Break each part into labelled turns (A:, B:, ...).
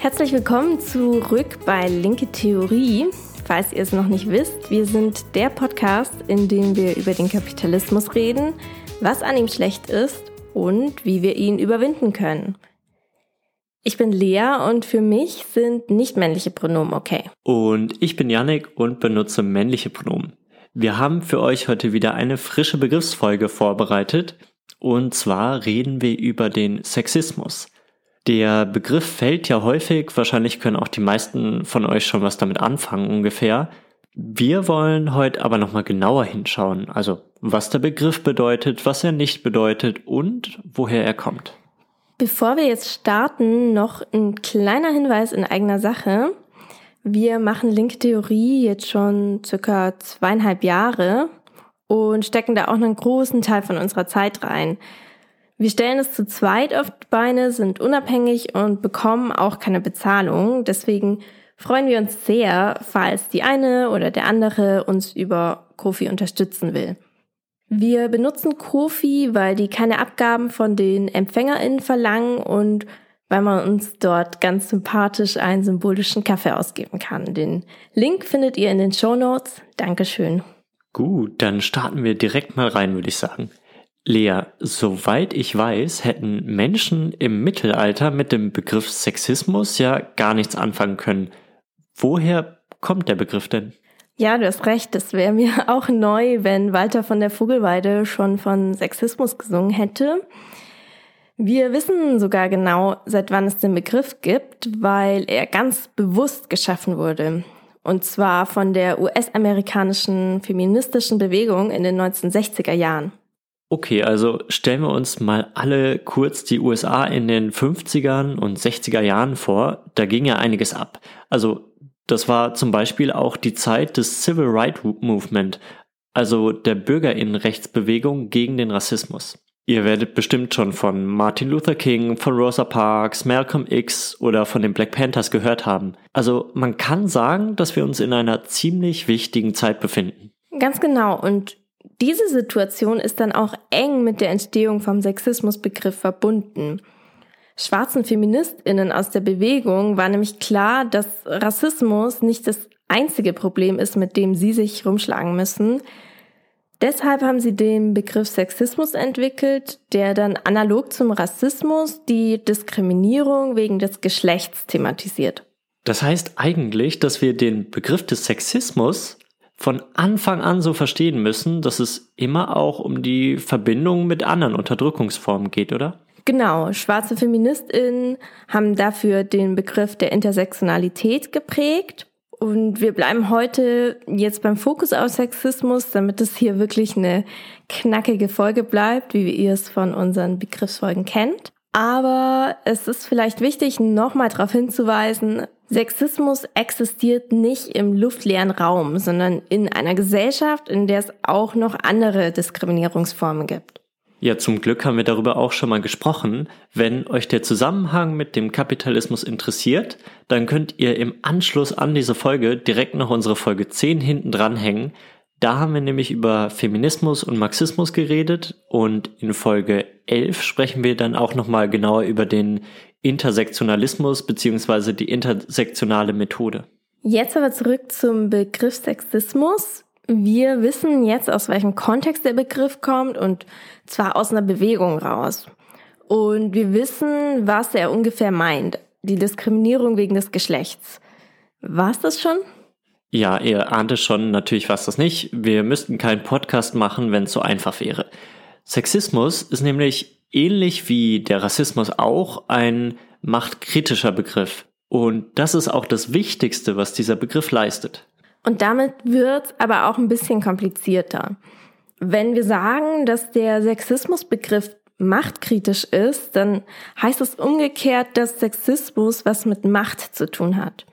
A: Herzlich willkommen zurück bei Linke Theorie. Falls ihr es noch nicht wisst, wir sind der Podcast, in dem wir über den Kapitalismus reden, was an ihm schlecht ist und wie wir ihn überwinden können. Ich bin Lea und für mich sind nicht männliche Pronomen okay.
B: Und ich bin Yannick und benutze männliche Pronomen. Wir haben für euch heute wieder eine frische Begriffsfolge vorbereitet. Und zwar reden wir über den Sexismus. Der Begriff fällt ja häufig, wahrscheinlich können auch die meisten von euch schon was damit anfangen ungefähr. Wir wollen heute aber nochmal genauer hinschauen, also was der Begriff bedeutet, was er nicht bedeutet und woher er kommt.
A: Bevor wir jetzt starten, noch ein kleiner Hinweis in eigener Sache. Wir machen Link-Theorie jetzt schon circa zweieinhalb Jahre und stecken da auch einen großen Teil von unserer Zeit rein. Wir stellen es zu zweit auf die Beine, sind unabhängig und bekommen auch keine Bezahlung. Deswegen freuen wir uns sehr, falls die eine oder der andere uns über Kofi unterstützen will. Wir benutzen Kofi, weil die keine Abgaben von den EmpfängerInnen verlangen und weil man uns dort ganz sympathisch einen symbolischen Kaffee ausgeben kann. Den Link findet ihr in den Show Notes. Dankeschön.
B: Gut, dann starten wir direkt mal rein, würde ich sagen. Lea, soweit ich weiß, hätten Menschen im Mittelalter mit dem Begriff Sexismus ja gar nichts anfangen können. Woher kommt der Begriff denn?
A: Ja, du hast recht. Das wäre mir auch neu, wenn Walter von der Vogelweide schon von Sexismus gesungen hätte. Wir wissen sogar genau, seit wann es den Begriff gibt, weil er ganz bewusst geschaffen wurde. Und zwar von der US-amerikanischen feministischen Bewegung in den 1960er Jahren.
B: Okay, also stellen wir uns mal alle kurz die USA in den 50ern und 60er Jahren vor. Da ging ja einiges ab. Also das war zum Beispiel auch die Zeit des Civil Rights Movement, also der Bürgerinnenrechtsbewegung gegen den Rassismus. Ihr werdet bestimmt schon von Martin Luther King, von Rosa Parks, Malcolm X oder von den Black Panthers gehört haben. Also man kann sagen, dass wir uns in einer ziemlich wichtigen Zeit befinden.
A: Ganz genau. Und diese Situation ist dann auch eng mit der Entstehung vom Sexismusbegriff verbunden schwarzen Feministinnen aus der Bewegung war nämlich klar, dass Rassismus nicht das einzige Problem ist, mit dem sie sich rumschlagen müssen. Deshalb haben sie den Begriff Sexismus entwickelt, der dann analog zum Rassismus die Diskriminierung wegen des Geschlechts thematisiert.
B: Das heißt eigentlich, dass wir den Begriff des Sexismus von Anfang an so verstehen müssen, dass es immer auch um die Verbindung mit anderen Unterdrückungsformen geht, oder?
A: Genau, schwarze Feministinnen haben dafür den Begriff der Intersektionalität geprägt. Und wir bleiben heute jetzt beim Fokus auf Sexismus, damit es hier wirklich eine knackige Folge bleibt, wie ihr es von unseren Begriffsfolgen kennt. Aber es ist vielleicht wichtig, nochmal darauf hinzuweisen, Sexismus existiert nicht im luftleeren Raum, sondern in einer Gesellschaft, in der es auch noch andere Diskriminierungsformen gibt.
B: Ja, zum Glück haben wir darüber auch schon mal gesprochen. Wenn euch der Zusammenhang mit dem Kapitalismus interessiert, dann könnt ihr im Anschluss an diese Folge direkt noch unsere Folge 10 hinten dranhängen. Da haben wir nämlich über Feminismus und Marxismus geredet und in Folge 11 sprechen wir dann auch nochmal genauer über den Intersektionalismus beziehungsweise die intersektionale Methode.
A: Jetzt aber zurück zum Begriff Sexismus. Wir wissen jetzt, aus welchem Kontext der Begriff kommt und zwar aus einer Bewegung raus. Und wir wissen, was er ungefähr meint. Die Diskriminierung wegen des Geschlechts. War's das schon?
B: Ja, ihr ahnt es schon, natürlich war es das nicht. Wir müssten keinen Podcast machen, wenn es so einfach wäre. Sexismus ist nämlich ähnlich wie der Rassismus auch ein machtkritischer Begriff. Und das ist auch das Wichtigste, was dieser Begriff leistet.
A: Und damit wird aber auch ein bisschen komplizierter. Wenn wir sagen, dass der Sexismusbegriff machtkritisch ist, dann heißt es umgekehrt, dass Sexismus was mit Macht zu tun hat.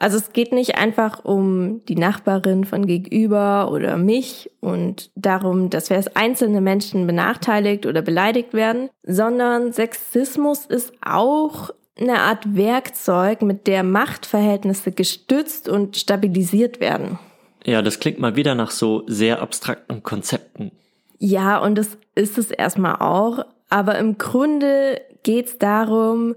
A: Also es geht nicht einfach um die Nachbarin von gegenüber oder mich und darum, dass wir als einzelne Menschen benachteiligt oder beleidigt werden, sondern Sexismus ist auch eine Art Werkzeug, mit der Machtverhältnisse gestützt und stabilisiert werden.
B: Ja, das klingt mal wieder nach so sehr abstrakten Konzepten.
A: Ja, und das ist es erstmal auch. Aber im Grunde geht es darum,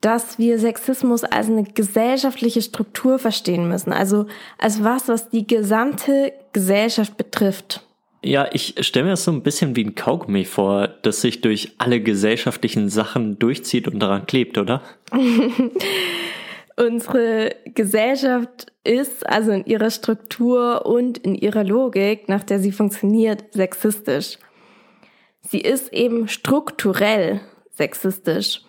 A: dass wir Sexismus als eine gesellschaftliche Struktur verstehen müssen, also als was, was die gesamte Gesellschaft betrifft.
B: Ja, ich stelle mir das so ein bisschen wie ein Kaugummi vor, das sich durch alle gesellschaftlichen Sachen durchzieht und daran klebt, oder?
A: Unsere Gesellschaft ist also in ihrer Struktur und in ihrer Logik, nach der sie funktioniert, sexistisch. Sie ist eben strukturell sexistisch.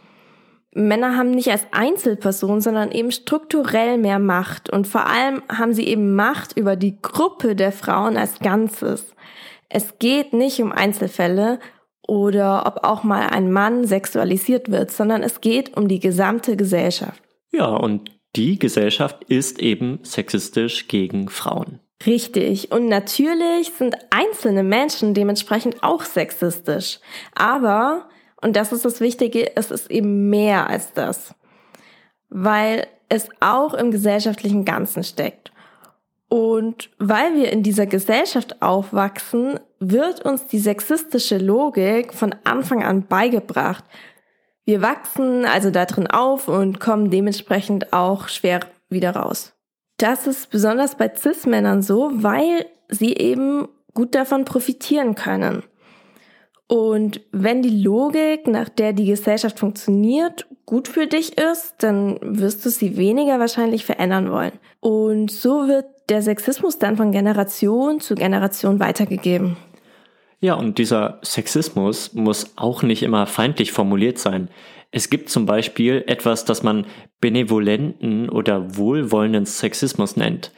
A: Männer haben nicht als Einzelperson, sondern eben strukturell mehr Macht und vor allem haben sie eben Macht über die Gruppe der Frauen als Ganzes. Es geht nicht um Einzelfälle oder ob auch mal ein Mann sexualisiert wird, sondern es geht um die gesamte Gesellschaft.
B: Ja, und die Gesellschaft ist eben sexistisch gegen Frauen.
A: Richtig. Und natürlich sind einzelne Menschen dementsprechend auch sexistisch. Aber und das ist das Wichtige, es ist eben mehr als das, weil es auch im gesellschaftlichen Ganzen steckt. Und weil wir in dieser Gesellschaft aufwachsen, wird uns die sexistische Logik von Anfang an beigebracht. Wir wachsen also da drin auf und kommen dementsprechend auch schwer wieder raus. Das ist besonders bei CIS-Männern so, weil sie eben gut davon profitieren können. Und wenn die Logik, nach der die Gesellschaft funktioniert, gut für dich ist, dann wirst du sie weniger wahrscheinlich verändern wollen. Und so wird der Sexismus dann von Generation zu Generation weitergegeben.
B: Ja, und dieser Sexismus muss auch nicht immer feindlich formuliert sein. Es gibt zum Beispiel etwas, das man benevolenten oder wohlwollenden Sexismus nennt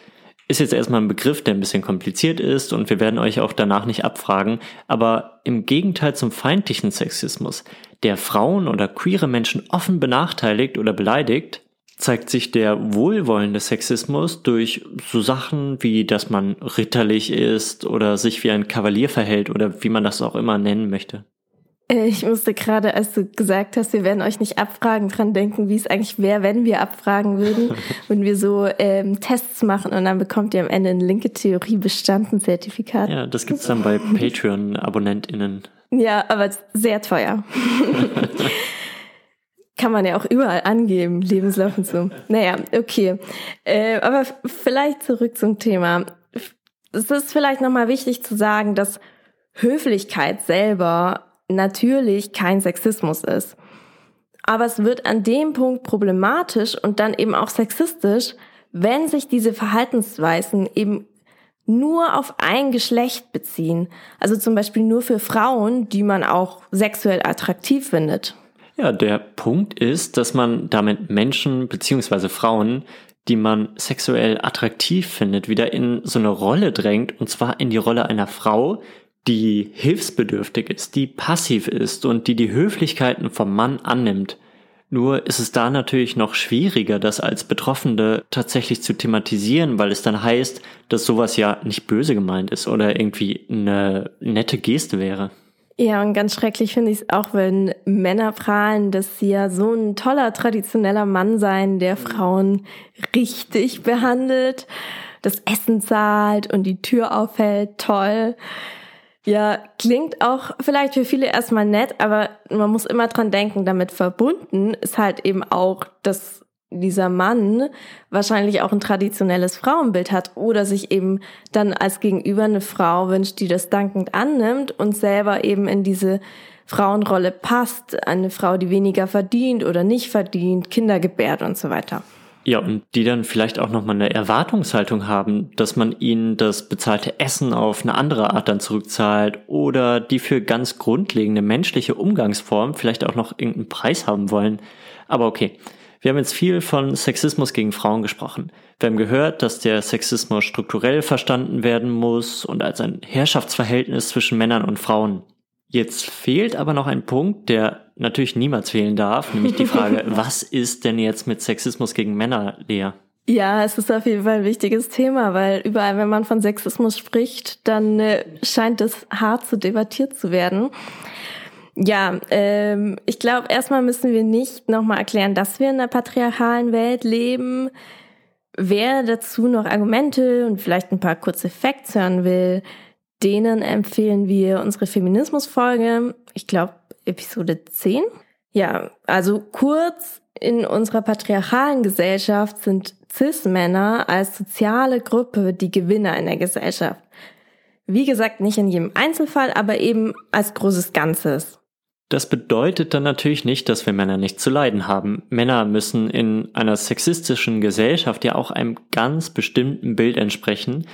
B: ist jetzt erstmal ein Begriff, der ein bisschen kompliziert ist und wir werden euch auch danach nicht abfragen, aber im Gegenteil zum feindlichen Sexismus, der Frauen oder queere Menschen offen benachteiligt oder beleidigt, zeigt sich der wohlwollende Sexismus durch so Sachen wie, dass man ritterlich ist oder sich wie ein Kavalier verhält oder wie man das auch immer nennen möchte.
A: Äh, ich musste gerade, als du gesagt hast, wir werden euch nicht abfragen, dran denken, wie es eigentlich wäre, wenn wir abfragen würden, wenn wir so ähm, Tests machen und dann bekommt ihr am Ende ein linke Theorie bestanden Zertifikat.
B: Ja, das gibt's dann bei Patreon-AbonnentInnen.
A: Ja, aber sehr teuer. Kann man ja auch überall angeben, Lebenslauf und so. Naja, okay. Äh, aber vielleicht zurück zum Thema. Es ist vielleicht nochmal wichtig zu sagen, dass Höflichkeit selber natürlich kein Sexismus ist. Aber es wird an dem Punkt problematisch und dann eben auch sexistisch, wenn sich diese Verhaltensweisen eben nur auf ein Geschlecht beziehen. Also zum Beispiel nur für Frauen, die man auch sexuell attraktiv findet.
B: Ja, der Punkt ist, dass man damit Menschen beziehungsweise Frauen, die man sexuell attraktiv findet, wieder in so eine Rolle drängt, und zwar in die Rolle einer Frau, die hilfsbedürftig ist, die passiv ist und die die Höflichkeiten vom Mann annimmt. Nur ist es da natürlich noch schwieriger, das als Betroffene tatsächlich zu thematisieren, weil es dann heißt, dass sowas ja nicht böse gemeint ist oder irgendwie eine nette Geste wäre.
A: Ja, und ganz schrecklich finde ich es auch, wenn Männer prahlen, dass sie ja so ein toller traditioneller Mann seien, der Frauen richtig behandelt, das Essen zahlt und die Tür aufhält, toll. Ja, klingt auch vielleicht für viele erstmal nett, aber man muss immer dran denken, damit verbunden ist halt eben auch, dass dieser Mann wahrscheinlich auch ein traditionelles Frauenbild hat oder sich eben dann als Gegenüber eine Frau wünscht, die das dankend annimmt und selber eben in diese Frauenrolle passt, eine Frau, die weniger verdient oder nicht verdient, Kinder gebärt und so weiter.
B: Ja, und die dann vielleicht auch nochmal eine Erwartungshaltung haben, dass man ihnen das bezahlte Essen auf eine andere Art dann zurückzahlt oder die für ganz grundlegende menschliche Umgangsformen vielleicht auch noch irgendeinen Preis haben wollen. Aber okay, wir haben jetzt viel von Sexismus gegen Frauen gesprochen. Wir haben gehört, dass der Sexismus strukturell verstanden werden muss und als ein Herrschaftsverhältnis zwischen Männern und Frauen. Jetzt fehlt aber noch ein Punkt, der natürlich niemals fehlen darf, nämlich die Frage, was ist denn jetzt mit Sexismus gegen Männer, Lea?
A: Ja, es ist auf jeden Fall ein wichtiges Thema, weil überall, wenn man von Sexismus spricht, dann äh, scheint es hart zu debattiert zu werden. Ja, ähm, ich glaube, erstmal müssen wir nicht nochmal erklären, dass wir in einer patriarchalen Welt leben. Wer dazu noch Argumente und vielleicht ein paar kurze Facts hören will, denen empfehlen wir unsere Feminismus-Folge, ich glaube Episode 10. Ja, also kurz, in unserer patriarchalen Gesellschaft sind Cis-Männer als soziale Gruppe die Gewinner in der Gesellschaft. Wie gesagt, nicht in jedem Einzelfall, aber eben als großes Ganzes.
B: Das bedeutet dann natürlich nicht, dass wir Männer nicht zu leiden haben. Männer müssen in einer sexistischen Gesellschaft ja auch einem ganz bestimmten Bild entsprechen,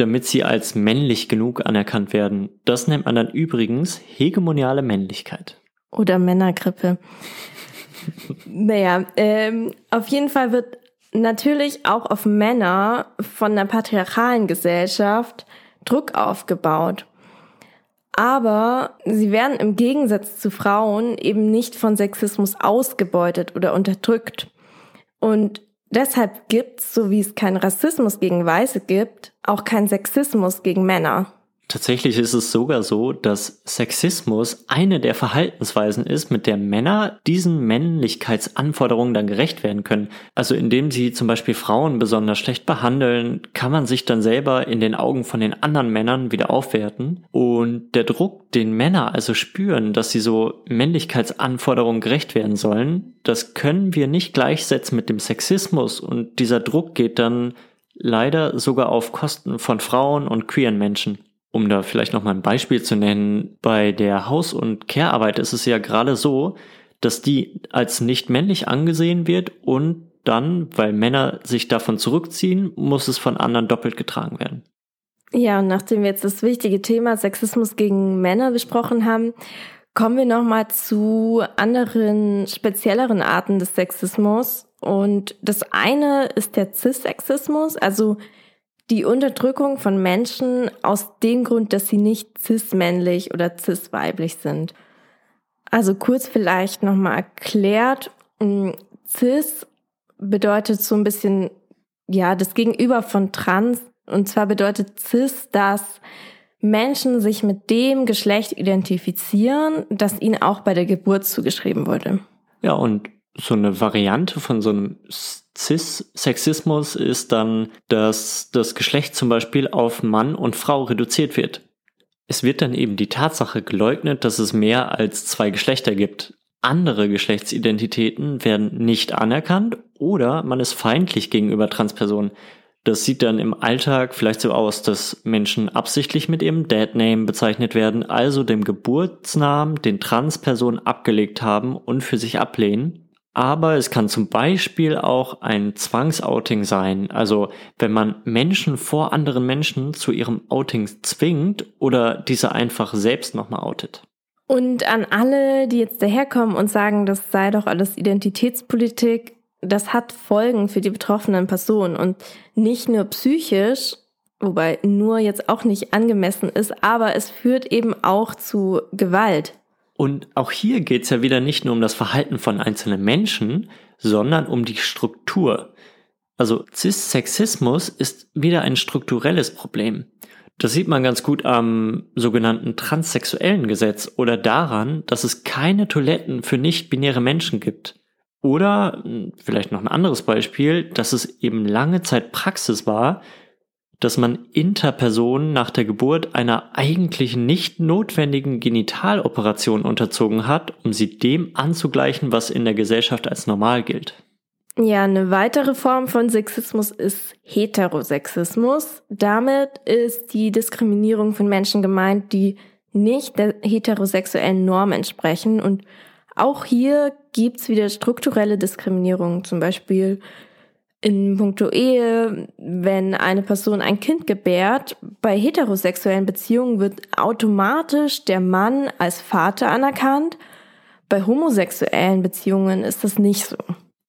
B: damit sie als männlich genug anerkannt werden. Das nennt man dann übrigens hegemoniale Männlichkeit.
A: Oder Männergrippe. naja, ähm, auf jeden Fall wird natürlich auch auf Männer von der patriarchalen Gesellschaft Druck aufgebaut. Aber sie werden im Gegensatz zu Frauen eben nicht von Sexismus ausgebeutet oder unterdrückt. Und deshalb gibt's, so wie es keinen Rassismus gegen Weiße gibt, auch keinen Sexismus gegen Männer.
B: Tatsächlich ist es sogar so, dass Sexismus eine der Verhaltensweisen ist, mit der Männer diesen Männlichkeitsanforderungen dann gerecht werden können. Also indem sie zum Beispiel Frauen besonders schlecht behandeln, kann man sich dann selber in den Augen von den anderen Männern wieder aufwerten. Und der Druck, den Männer also spüren, dass sie so Männlichkeitsanforderungen gerecht werden sollen, das können wir nicht gleichsetzen mit dem Sexismus. Und dieser Druck geht dann leider sogar auf Kosten von Frauen und queeren Menschen. Um da vielleicht noch mal ein Beispiel zu nennen, bei der Haus- und Care-Arbeit ist es ja gerade so, dass die als nicht männlich angesehen wird und dann, weil Männer sich davon zurückziehen, muss es von anderen doppelt getragen werden.
A: Ja, und nachdem wir jetzt das wichtige Thema Sexismus gegen Männer besprochen haben, kommen wir noch mal zu anderen spezielleren Arten des Sexismus. Und das eine ist der Cis-Sexismus, also die Unterdrückung von Menschen aus dem Grund, dass sie nicht cis-männlich oder cis-weiblich sind. Also kurz vielleicht nochmal erklärt, hm, cis bedeutet so ein bisschen, ja, das Gegenüber von trans. Und zwar bedeutet cis, dass Menschen sich mit dem Geschlecht identifizieren, das ihnen auch bei der Geburt zugeschrieben wurde.
B: Ja, und so eine Variante von so einem Cis-Sexismus ist dann, dass das Geschlecht zum Beispiel auf Mann und Frau reduziert wird. Es wird dann eben die Tatsache geleugnet, dass es mehr als zwei Geschlechter gibt. Andere Geschlechtsidentitäten werden nicht anerkannt oder man ist feindlich gegenüber Transpersonen. Das sieht dann im Alltag vielleicht so aus, dass Menschen absichtlich mit ihrem Deadname bezeichnet werden, also dem Geburtsnamen, den Transpersonen abgelegt haben und für sich ablehnen. Aber es kann zum Beispiel auch ein Zwangsouting sein. Also wenn man Menschen vor anderen Menschen zu ihrem Outing zwingt oder diese einfach selbst nochmal outet.
A: Und an alle, die jetzt daherkommen und sagen, das sei doch alles Identitätspolitik, das hat Folgen für die betroffenen Personen und nicht nur psychisch, wobei nur jetzt auch nicht angemessen ist, aber es führt eben auch zu Gewalt.
B: Und auch hier geht es ja wieder nicht nur um das Verhalten von einzelnen Menschen, sondern um die Struktur. Also Cis-Sexismus ist wieder ein strukturelles Problem. Das sieht man ganz gut am sogenannten transsexuellen Gesetz oder daran, dass es keine Toiletten für nicht-binäre Menschen gibt. Oder hm, vielleicht noch ein anderes Beispiel, dass es eben lange Zeit Praxis war, dass man Interpersonen nach der Geburt einer eigentlich nicht notwendigen Genitaloperation unterzogen hat, um sie dem anzugleichen, was in der Gesellschaft als normal gilt.
A: Ja, eine weitere Form von Sexismus ist Heterosexismus. Damit ist die Diskriminierung von Menschen gemeint, die nicht der heterosexuellen Norm entsprechen. Und auch hier gibt's wieder strukturelle Diskriminierung, zum Beispiel in puncto Ehe, wenn eine Person ein Kind gebärt, bei heterosexuellen Beziehungen wird automatisch der Mann als Vater anerkannt. Bei homosexuellen Beziehungen ist das nicht so.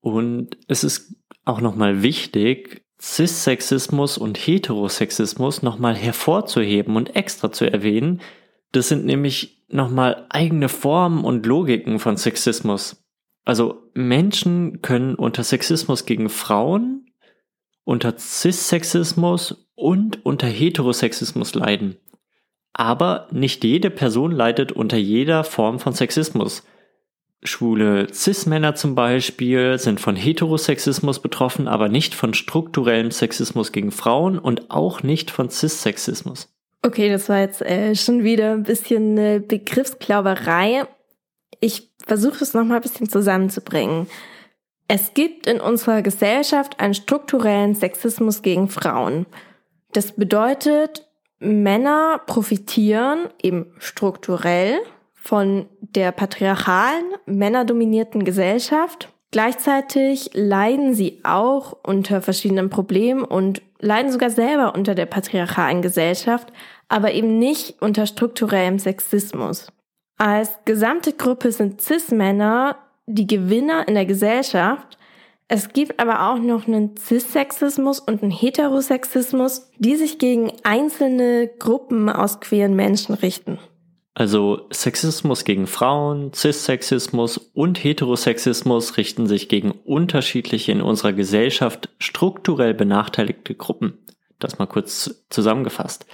B: Und es ist auch nochmal wichtig, Cis-Sexismus und Heterosexismus nochmal hervorzuheben und extra zu erwähnen. Das sind nämlich nochmal eigene Formen und Logiken von Sexismus. Also Menschen können unter Sexismus gegen Frauen, unter Cis-Sexismus und unter Heterosexismus leiden. Aber nicht jede Person leidet unter jeder Form von Sexismus. Schwule Cis-Männer zum Beispiel sind von Heterosexismus betroffen, aber nicht von strukturellem Sexismus gegen Frauen und auch nicht von Cis-Sexismus.
A: Okay, das war jetzt äh, schon wieder ein bisschen eine Begriffsklauberei. Ich versuche es nochmal ein bisschen zusammenzubringen. Es gibt in unserer Gesellschaft einen strukturellen Sexismus gegen Frauen. Das bedeutet, Männer profitieren eben strukturell von der patriarchalen, männerdominierten Gesellschaft. Gleichzeitig leiden sie auch unter verschiedenen Problemen und leiden sogar selber unter der patriarchalen Gesellschaft, aber eben nicht unter strukturellem Sexismus. Als gesamte Gruppe sind Cis-Männer die Gewinner in der Gesellschaft. Es gibt aber auch noch einen Cis-Sexismus und einen Heterosexismus, die sich gegen einzelne Gruppen aus queeren Menschen richten.
B: Also Sexismus gegen Frauen, Cis-Sexismus und Heterosexismus richten sich gegen unterschiedliche in unserer Gesellschaft strukturell benachteiligte Gruppen. Das mal kurz zusammengefasst.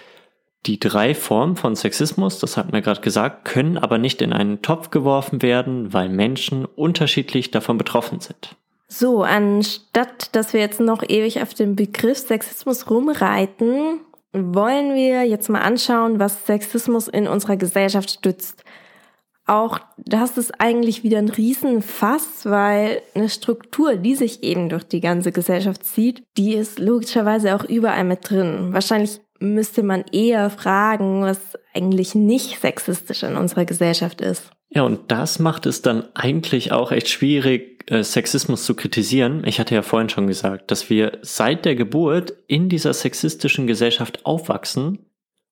B: Die drei Formen von Sexismus, das hatten wir gerade gesagt, können aber nicht in einen Topf geworfen werden, weil Menschen unterschiedlich davon betroffen sind.
A: So, anstatt dass wir jetzt noch ewig auf dem Begriff Sexismus rumreiten, wollen wir jetzt mal anschauen, was Sexismus in unserer Gesellschaft stützt. Auch das ist eigentlich wieder ein Riesenfass, weil eine Struktur, die sich eben durch die ganze Gesellschaft zieht, die ist logischerweise auch überall mit drin. Wahrscheinlich müsste man eher fragen, was eigentlich nicht sexistisch in unserer Gesellschaft ist.
B: Ja, und das macht es dann eigentlich auch echt schwierig, äh, Sexismus zu kritisieren. Ich hatte ja vorhin schon gesagt, dass wir seit der Geburt in dieser sexistischen Gesellschaft aufwachsen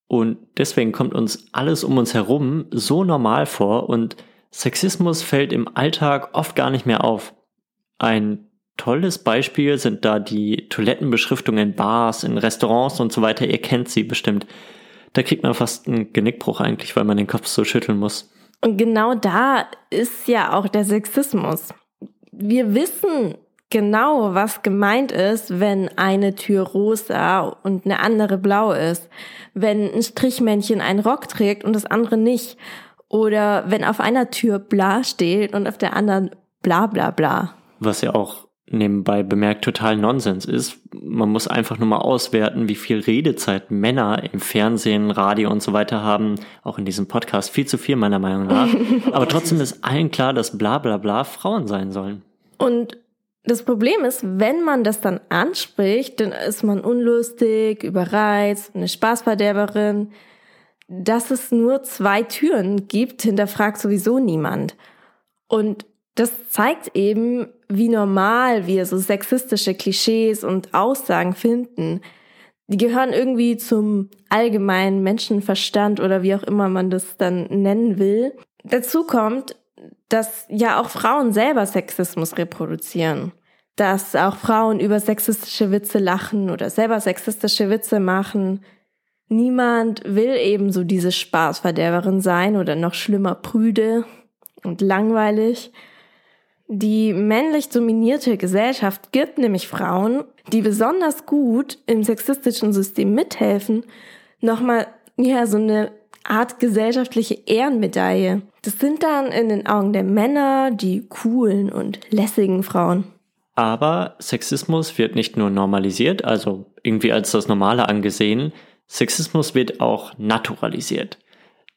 B: und deswegen kommt uns alles um uns herum so normal vor und Sexismus fällt im Alltag oft gar nicht mehr auf. Ein tolles Beispiel sind da die Toilettenbeschriftungen in Bars, in Restaurants und so weiter. Ihr kennt sie bestimmt. Da kriegt man fast einen Genickbruch eigentlich, weil man den Kopf so schütteln muss.
A: Und genau da ist ja auch der Sexismus. Wir wissen genau, was gemeint ist, wenn eine Tür rosa und eine andere blau ist. Wenn ein Strichmännchen einen Rock trägt und das andere nicht. Oder wenn auf einer Tür bla steht und auf der anderen bla bla bla.
B: Was ja auch nebenbei bemerkt total Nonsens ist. Man muss einfach nur mal auswerten, wie viel Redezeit Männer im Fernsehen, Radio und so weiter haben. Auch in diesem Podcast viel zu viel meiner Meinung nach. Aber trotzdem ist allen klar, dass bla bla bla Frauen sein sollen.
A: Und das Problem ist, wenn man das dann anspricht, dann ist man unlustig, überreizt, eine Spaßverderberin. Dass es nur zwei Türen gibt, hinterfragt sowieso niemand. Und das zeigt eben, wie normal wir so sexistische Klischees und Aussagen finden. Die gehören irgendwie zum allgemeinen Menschenverstand oder wie auch immer man das dann nennen will. Dazu kommt, dass ja auch Frauen selber Sexismus reproduzieren. Dass auch Frauen über sexistische Witze lachen oder selber sexistische Witze machen. Niemand will eben so diese Spaßverderberin sein oder noch schlimmer prüde und langweilig. Die männlich dominierte Gesellschaft gibt nämlich Frauen, die besonders gut im sexistischen System mithelfen, nochmal ja so eine Art gesellschaftliche Ehrenmedaille. Das sind dann in den Augen der Männer die coolen und lässigen Frauen.
B: Aber Sexismus wird nicht nur normalisiert, also irgendwie als das Normale angesehen, Sexismus wird auch naturalisiert.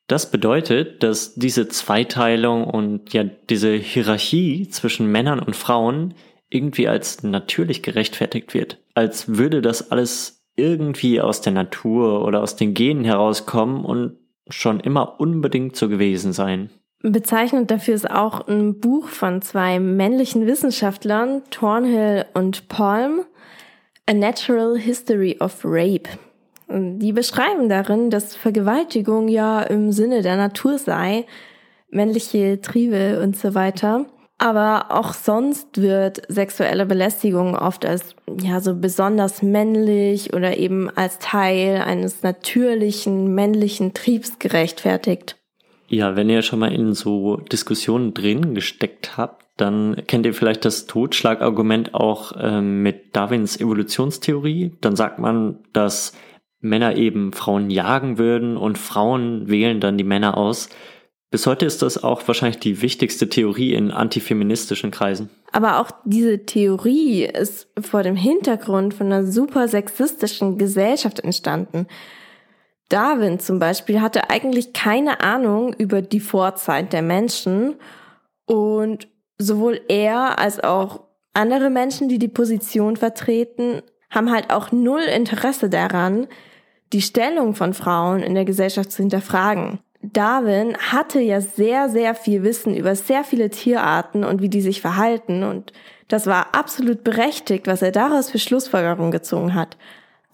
B: Das bedeutet, dass diese Zweiteilung und ja diese Hierarchie zwischen Männern und Frauen irgendwie als natürlich gerechtfertigt wird. Als würde das alles irgendwie aus der Natur oder aus den Genen herauskommen und schon immer unbedingt so gewesen sein.
A: Bezeichnend dafür ist auch ein Buch von zwei männlichen Wissenschaftlern, Thornhill und Palm, A Natural History of Rape. Die beschreiben darin, dass Vergewaltigung ja im Sinne der Natur sei, männliche Triebe und so weiter. Aber auch sonst wird sexuelle Belästigung oft als ja so besonders männlich oder eben als Teil eines natürlichen männlichen Triebs gerechtfertigt.
B: Ja, wenn ihr schon mal in so Diskussionen drin gesteckt habt, dann kennt ihr vielleicht das Totschlagargument auch äh, mit Darwins Evolutionstheorie. Dann sagt man, dass Männer eben Frauen jagen würden und Frauen wählen dann die Männer aus. Bis heute ist das auch wahrscheinlich die wichtigste Theorie in antifeministischen Kreisen.
A: Aber auch diese Theorie ist vor dem Hintergrund von einer super sexistischen Gesellschaft entstanden. Darwin zum Beispiel hatte eigentlich keine Ahnung über die Vorzeit der Menschen Und sowohl er als auch andere Menschen, die die Position vertreten, haben halt auch null Interesse daran, die Stellung von Frauen in der Gesellschaft zu hinterfragen. Darwin hatte ja sehr, sehr viel Wissen über sehr viele Tierarten und wie die sich verhalten und das war absolut berechtigt, was er daraus für Schlussfolgerungen gezogen hat.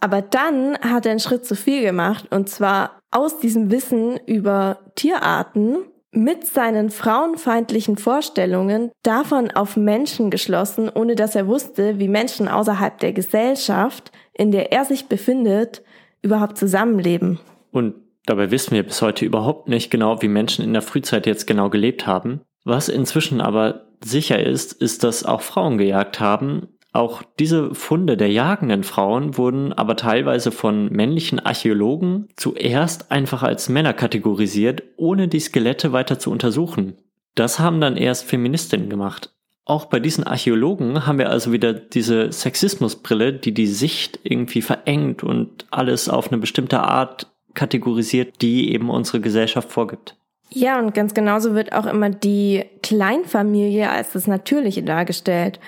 A: Aber dann hat er einen Schritt zu viel gemacht und zwar aus diesem Wissen über Tierarten mit seinen frauenfeindlichen Vorstellungen davon auf Menschen geschlossen, ohne dass er wusste, wie Menschen außerhalb der Gesellschaft, in der er sich befindet, überhaupt zusammenleben.
B: Und dabei wissen wir bis heute überhaupt nicht genau, wie Menschen in der Frühzeit jetzt genau gelebt haben. Was inzwischen aber sicher ist, ist, dass auch Frauen gejagt haben. Auch diese Funde der jagenden Frauen wurden aber teilweise von männlichen Archäologen zuerst einfach als Männer kategorisiert, ohne die Skelette weiter zu untersuchen. Das haben dann erst Feministinnen gemacht. Auch bei diesen Archäologen haben wir also wieder diese Sexismusbrille, die die Sicht irgendwie verengt und alles auf eine bestimmte Art kategorisiert, die eben unsere Gesellschaft vorgibt.
A: Ja, und ganz genauso wird auch immer die Kleinfamilie als das Natürliche dargestellt.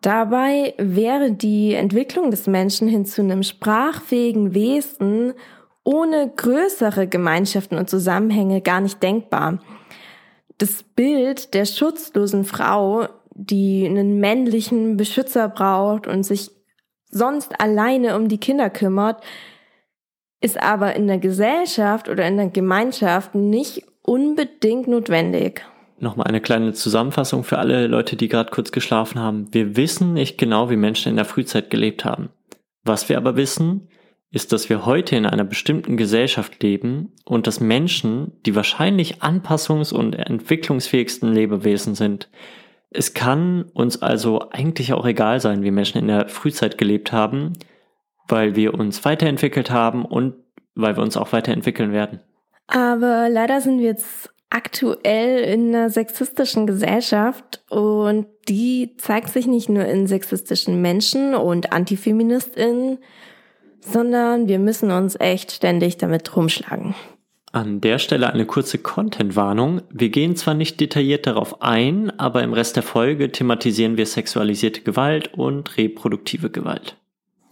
A: Dabei wäre die Entwicklung des Menschen hin zu einem sprachfähigen Wesen ohne größere Gemeinschaften und Zusammenhänge gar nicht denkbar das Bild der schutzlosen Frau, die einen männlichen Beschützer braucht und sich sonst alleine um die Kinder kümmert, ist aber in der Gesellschaft oder in der Gemeinschaft nicht unbedingt notwendig.
B: Nochmal eine kleine Zusammenfassung für alle Leute, die gerade kurz geschlafen haben. Wir wissen nicht genau, wie Menschen in der Frühzeit gelebt haben. Was wir aber wissen, ist, dass wir heute in einer bestimmten Gesellschaft leben und dass Menschen die wahrscheinlich anpassungs- und entwicklungsfähigsten Lebewesen sind. Es kann uns also eigentlich auch egal sein, wie Menschen in der Frühzeit gelebt haben, weil wir uns weiterentwickelt haben und weil wir uns auch weiterentwickeln werden.
A: Aber leider sind wir jetzt aktuell in einer sexistischen Gesellschaft und die zeigt sich nicht nur in sexistischen Menschen und Antifeministinnen, sondern wir müssen uns echt ständig damit rumschlagen.
B: An der Stelle eine kurze Content-Warnung. Wir gehen zwar nicht detailliert darauf ein, aber im Rest der Folge thematisieren wir sexualisierte Gewalt und reproduktive Gewalt.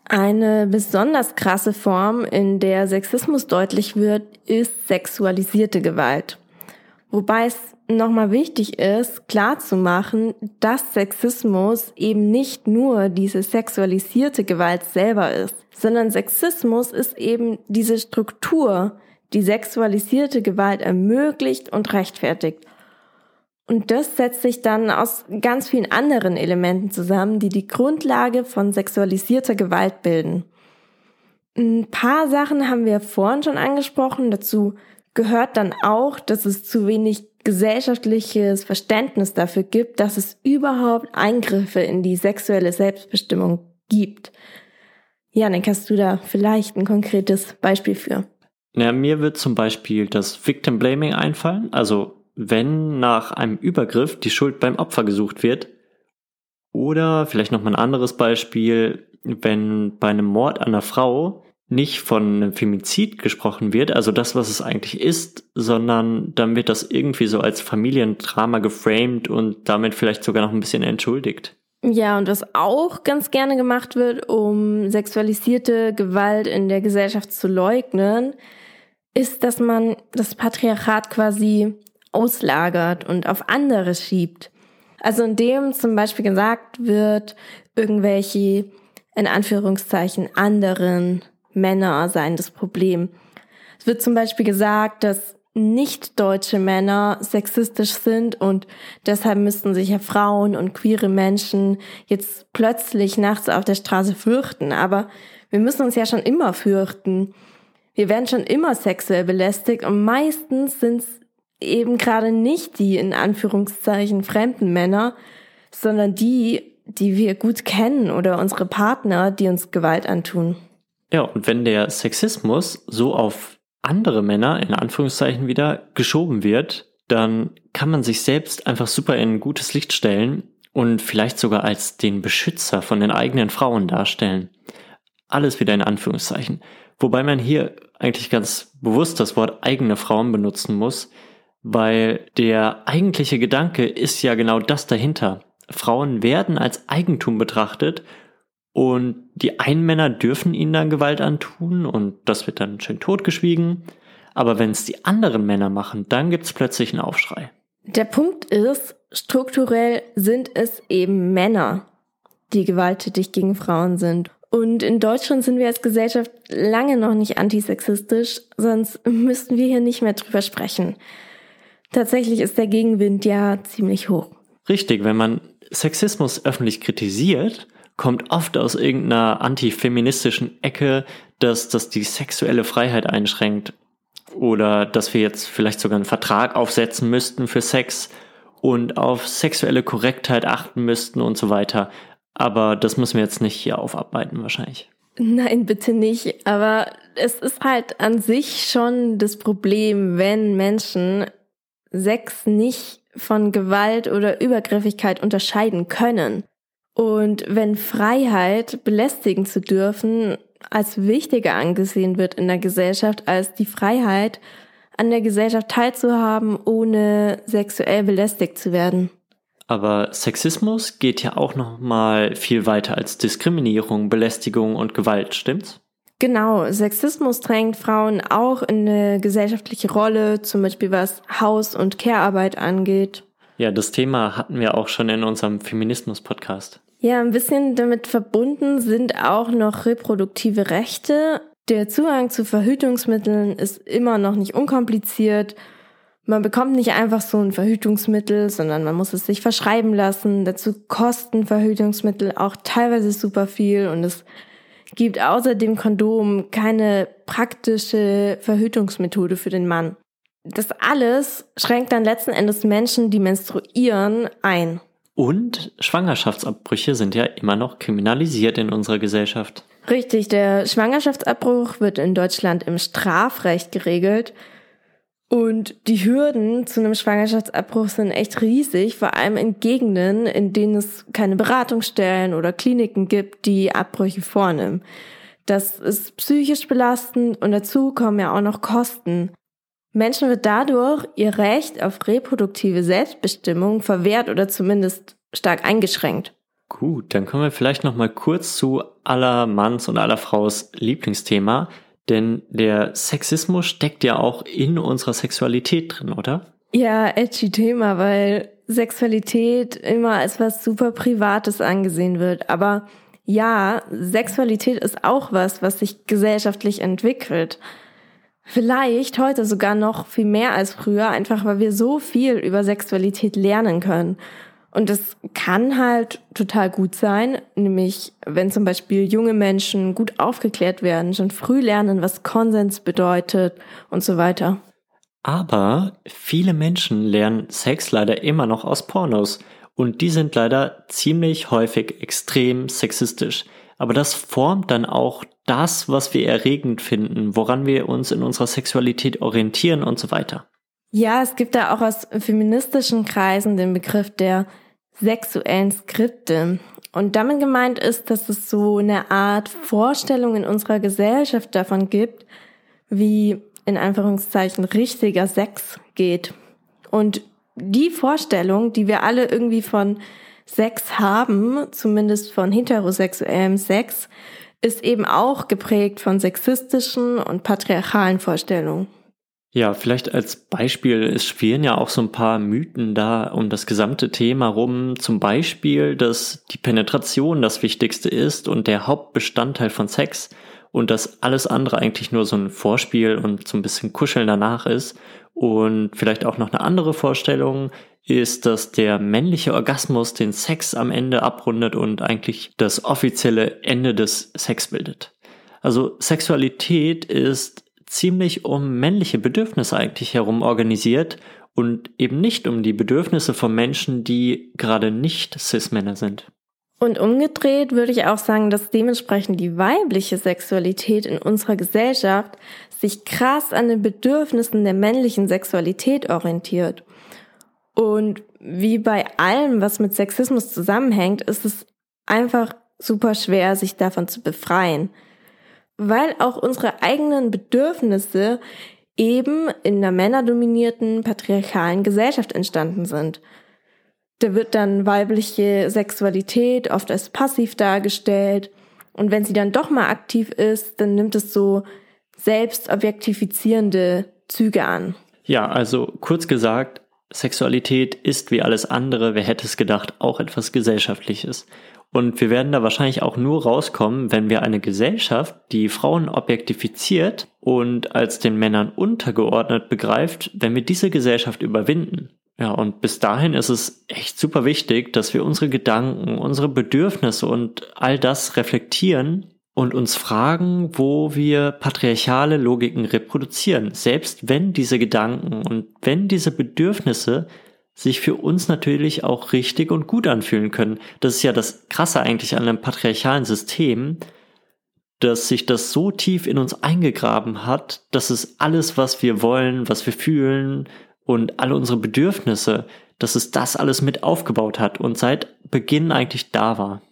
A: Eine besonders krasse Form, in der Sexismus deutlich wird, ist sexualisierte Gewalt. Wobei es nochmal wichtig ist, klarzumachen, dass Sexismus eben nicht nur diese sexualisierte Gewalt selber ist, sondern Sexismus ist eben diese Struktur, die sexualisierte Gewalt ermöglicht und rechtfertigt. Und das setzt sich dann aus ganz vielen anderen Elementen zusammen, die die Grundlage von sexualisierter Gewalt bilden. Ein paar Sachen haben wir vorhin schon angesprochen. Dazu gehört dann auch, dass es zu wenig gesellschaftliches Verständnis dafür gibt, dass es überhaupt Eingriffe in die sexuelle Selbstbestimmung gibt. Janik, hast du da vielleicht ein konkretes Beispiel für?
B: Ja, mir wird zum Beispiel das Victim Blaming einfallen. Also wenn nach einem Übergriff die Schuld beim Opfer gesucht wird. Oder vielleicht noch mal ein anderes Beispiel, wenn bei einem Mord an einer Frau nicht von einem Femizid gesprochen wird, also das, was es eigentlich ist, sondern dann wird das irgendwie so als Familiendrama geframed und damit vielleicht sogar noch ein bisschen entschuldigt.
A: Ja, und was auch ganz gerne gemacht wird, um sexualisierte Gewalt in der Gesellschaft zu leugnen, ist, dass man das Patriarchat quasi auslagert und auf andere schiebt. Also indem zum Beispiel gesagt wird, irgendwelche in Anführungszeichen anderen Männer seien das Problem. Es wird zum Beispiel gesagt, dass nicht deutsche Männer sexistisch sind und deshalb müssten sich ja Frauen und queere Menschen jetzt plötzlich nachts auf der Straße fürchten. Aber wir müssen uns ja schon immer fürchten. Wir werden schon immer sexuell belästigt und meistens sind es eben gerade nicht die in Anführungszeichen fremden Männer, sondern die, die wir gut kennen oder unsere Partner, die uns Gewalt antun.
B: Ja, und wenn der Sexismus so auf andere Männer, in Anführungszeichen wieder, geschoben wird, dann kann man sich selbst einfach super in ein gutes Licht stellen und vielleicht sogar als den Beschützer von den eigenen Frauen darstellen. Alles wieder in Anführungszeichen. Wobei man hier eigentlich ganz bewusst das Wort eigene Frauen benutzen muss, weil der eigentliche Gedanke ist ja genau das dahinter. Frauen werden als Eigentum betrachtet und die einen Männer dürfen ihnen dann Gewalt antun und das wird dann schön totgeschwiegen. Aber wenn es die anderen Männer machen, dann gibt es plötzlich einen Aufschrei.
A: Der Punkt ist, strukturell sind es eben Männer, die gewalttätig gegen Frauen sind. Und in Deutschland sind wir als Gesellschaft lange noch nicht antisexistisch, sonst müssten wir hier nicht mehr drüber sprechen. Tatsächlich ist der Gegenwind ja ziemlich hoch.
B: Richtig, wenn man Sexismus öffentlich kritisiert, kommt oft aus irgendeiner antifeministischen Ecke, dass das die sexuelle Freiheit einschränkt oder dass wir jetzt vielleicht sogar einen Vertrag aufsetzen müssten für Sex und auf sexuelle Korrektheit achten müssten und so weiter. Aber das müssen wir jetzt nicht hier aufarbeiten wahrscheinlich.
A: Nein, bitte nicht. Aber es ist halt an sich schon das Problem, wenn Menschen Sex nicht von Gewalt oder Übergriffigkeit unterscheiden können. Und wenn Freiheit, belästigen zu dürfen, als wichtiger angesehen wird in der Gesellschaft als die Freiheit, an der Gesellschaft teilzuhaben, ohne sexuell belästigt zu werden.
B: Aber Sexismus geht ja auch noch mal viel weiter als Diskriminierung, Belästigung und Gewalt, stimmt's?
A: Genau, Sexismus drängt Frauen auch in eine gesellschaftliche Rolle, zum Beispiel was Haus- und Care-Arbeit angeht.
B: Ja, das Thema hatten wir auch schon in unserem Feminismus-Podcast.
A: Ja, ein bisschen damit verbunden sind auch noch reproduktive Rechte. Der Zugang zu Verhütungsmitteln ist immer noch nicht unkompliziert. Man bekommt nicht einfach so ein Verhütungsmittel, sondern man muss es sich verschreiben lassen. Dazu kosten Verhütungsmittel auch teilweise super viel und es gibt außer dem Kondom keine praktische Verhütungsmethode für den Mann. Das alles schränkt dann letzten Endes Menschen, die menstruieren, ein.
B: Und Schwangerschaftsabbrüche sind ja immer noch kriminalisiert in unserer Gesellschaft.
A: Richtig, der Schwangerschaftsabbruch wird in Deutschland im Strafrecht geregelt. Und die Hürden zu einem Schwangerschaftsabbruch sind echt riesig, vor allem in Gegenden, in denen es keine Beratungsstellen oder Kliniken gibt, die Abbrüche vornehmen. Das ist psychisch belastend und dazu kommen ja auch noch Kosten. Menschen wird dadurch ihr Recht auf reproduktive Selbstbestimmung verwehrt oder zumindest stark eingeschränkt.
B: Gut, dann kommen wir vielleicht noch mal kurz zu aller Manns und aller Fraus Lieblingsthema, denn der Sexismus steckt ja auch in unserer Sexualität drin, oder?
A: Ja, edgy Thema, weil Sexualität immer als was super Privates angesehen wird. Aber ja, Sexualität ist auch was, was sich gesellschaftlich entwickelt. Vielleicht heute sogar noch viel mehr als früher, einfach weil wir so viel über Sexualität lernen können. Und das kann halt total gut sein, nämlich wenn zum Beispiel junge Menschen gut aufgeklärt werden, schon früh lernen, was Konsens bedeutet und so weiter.
B: Aber viele Menschen lernen Sex leider immer noch aus Pornos und die sind leider ziemlich häufig extrem sexistisch. Aber das formt dann auch das, was wir erregend finden, woran wir uns in unserer Sexualität orientieren und so weiter.
A: Ja, es gibt da auch aus feministischen Kreisen den Begriff der sexuellen Skripte. Und damit gemeint ist, dass es so eine Art Vorstellung in unserer Gesellschaft davon gibt, wie in Anführungszeichen richtiger Sex geht. Und die Vorstellung, die wir alle irgendwie von Sex haben, zumindest von heterosexuellem Sex, ist eben auch geprägt von sexistischen und patriarchalen Vorstellungen.
B: Ja, vielleicht als Beispiel, es spielen ja auch so ein paar Mythen da um das gesamte Thema rum. Zum Beispiel, dass die Penetration das Wichtigste ist und der Hauptbestandteil von Sex und dass alles andere eigentlich nur so ein Vorspiel und so ein bisschen Kuscheln danach ist. Und vielleicht auch noch eine andere Vorstellung ist, dass der männliche Orgasmus den Sex am Ende abrundet und eigentlich das offizielle Ende des Sex bildet. Also Sexualität ist ziemlich um männliche Bedürfnisse eigentlich herum organisiert und eben nicht um die Bedürfnisse von Menschen, die gerade nicht Cis-Männer sind.
A: Und umgedreht würde ich auch sagen, dass dementsprechend die weibliche Sexualität in unserer Gesellschaft sich krass an den Bedürfnissen der männlichen Sexualität orientiert. Und wie bei allem, was mit Sexismus zusammenhängt, ist es einfach super schwer, sich davon zu befreien weil auch unsere eigenen Bedürfnisse eben in einer männerdominierten patriarchalen Gesellschaft entstanden sind. Da wird dann weibliche Sexualität oft als passiv dargestellt und wenn sie dann doch mal aktiv ist, dann nimmt es so selbstobjektifizierende Züge an.
B: Ja, also kurz gesagt, Sexualität ist wie alles andere, wer hätte es gedacht, auch etwas Gesellschaftliches. Und wir werden da wahrscheinlich auch nur rauskommen, wenn wir eine Gesellschaft, die Frauen objektifiziert und als den Männern untergeordnet begreift, wenn wir diese Gesellschaft überwinden. Ja, und bis dahin ist es echt super wichtig, dass wir unsere Gedanken, unsere Bedürfnisse und all das reflektieren und uns fragen, wo wir patriarchale Logiken reproduzieren, selbst wenn diese Gedanken und wenn diese Bedürfnisse sich für uns natürlich auch richtig und gut anfühlen können. Das ist ja das Krasse eigentlich an einem patriarchalen System, dass sich das so tief in uns eingegraben hat, dass es alles, was wir wollen, was wir fühlen und alle unsere Bedürfnisse, dass es das alles mit aufgebaut hat und seit Beginn eigentlich da war.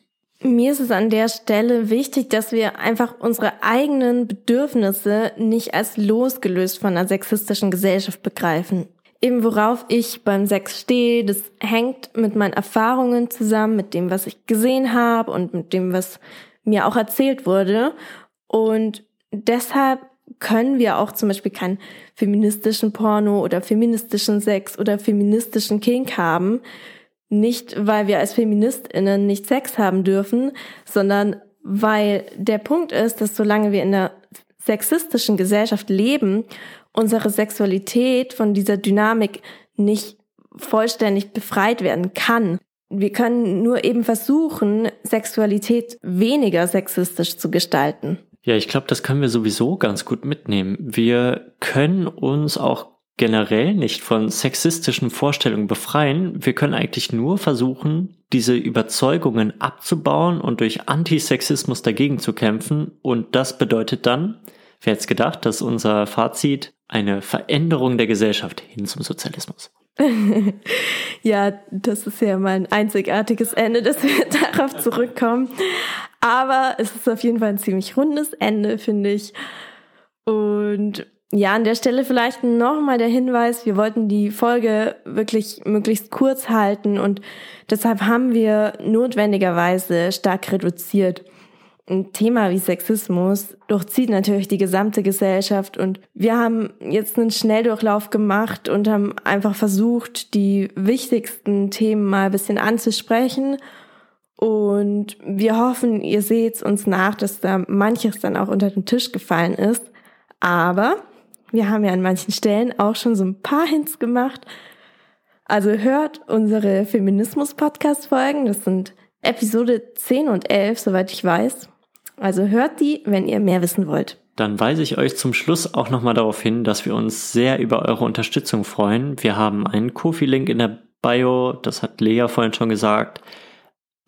A: Mir ist es an der Stelle wichtig, dass wir einfach unsere eigenen Bedürfnisse nicht als losgelöst von einer sexistischen Gesellschaft begreifen. Eben worauf ich beim Sex stehe, das hängt mit meinen Erfahrungen zusammen, mit dem, was ich gesehen habe und mit dem, was mir auch erzählt wurde. Und deshalb können wir auch zum Beispiel keinen feministischen Porno oder feministischen Sex oder feministischen Kink haben, nicht, weil wir als Feministinnen nicht Sex haben dürfen, sondern weil der Punkt ist, dass solange wir in einer sexistischen Gesellschaft leben, unsere Sexualität von dieser Dynamik nicht vollständig befreit werden kann. Wir können nur eben versuchen, Sexualität weniger sexistisch zu gestalten.
B: Ja, ich glaube, das können wir sowieso ganz gut mitnehmen. Wir können uns auch generell nicht von sexistischen Vorstellungen befreien. Wir können eigentlich nur versuchen, diese Überzeugungen abzubauen und durch Antisexismus dagegen zu kämpfen. Und das bedeutet dann, wer hätte gedacht, dass unser Fazit eine Veränderung der Gesellschaft hin zum Sozialismus.
A: ja, das ist ja mein einzigartiges Ende, dass wir darauf zurückkommen. Aber es ist auf jeden Fall ein ziemlich rundes Ende, finde ich. Und ja, an der Stelle vielleicht nochmal der Hinweis, wir wollten die Folge wirklich möglichst kurz halten und deshalb haben wir notwendigerweise stark reduziert. Ein Thema wie Sexismus durchzieht natürlich die gesamte Gesellschaft und wir haben jetzt einen Schnelldurchlauf gemacht und haben einfach versucht, die wichtigsten Themen mal ein bisschen anzusprechen. Und wir hoffen, ihr seht uns nach, dass da manches dann auch unter den Tisch gefallen ist. Aber wir haben ja an manchen Stellen auch schon so ein paar Hints gemacht. Also hört unsere Feminismus-Podcast-Folgen. Das sind Episode 10 und 11, soweit ich weiß. Also hört die, wenn ihr mehr wissen wollt.
B: Dann weise ich euch zum Schluss auch nochmal darauf hin, dass wir uns sehr über eure Unterstützung freuen. Wir haben einen Kofi-Link in der Bio, das hat Lea vorhin schon gesagt.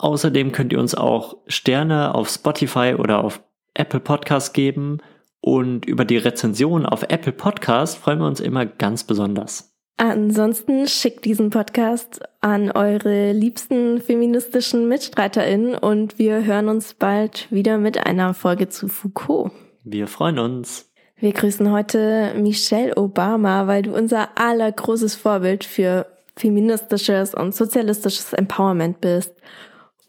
B: Außerdem könnt ihr uns auch Sterne auf Spotify oder auf Apple Podcast geben und über die Rezension auf Apple Podcast freuen wir uns immer ganz besonders.
A: Ansonsten schickt diesen Podcast an eure liebsten feministischen MitstreiterInnen und wir hören uns bald wieder mit einer Folge zu Foucault.
B: Wir freuen uns.
A: Wir grüßen heute Michelle Obama, weil du unser allergroßes Vorbild für feministisches und sozialistisches Empowerment bist.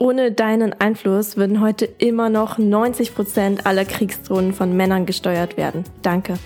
A: Ohne deinen Einfluss würden heute immer noch 90 Prozent aller Kriegsdrohnen von Männern gesteuert werden. Danke.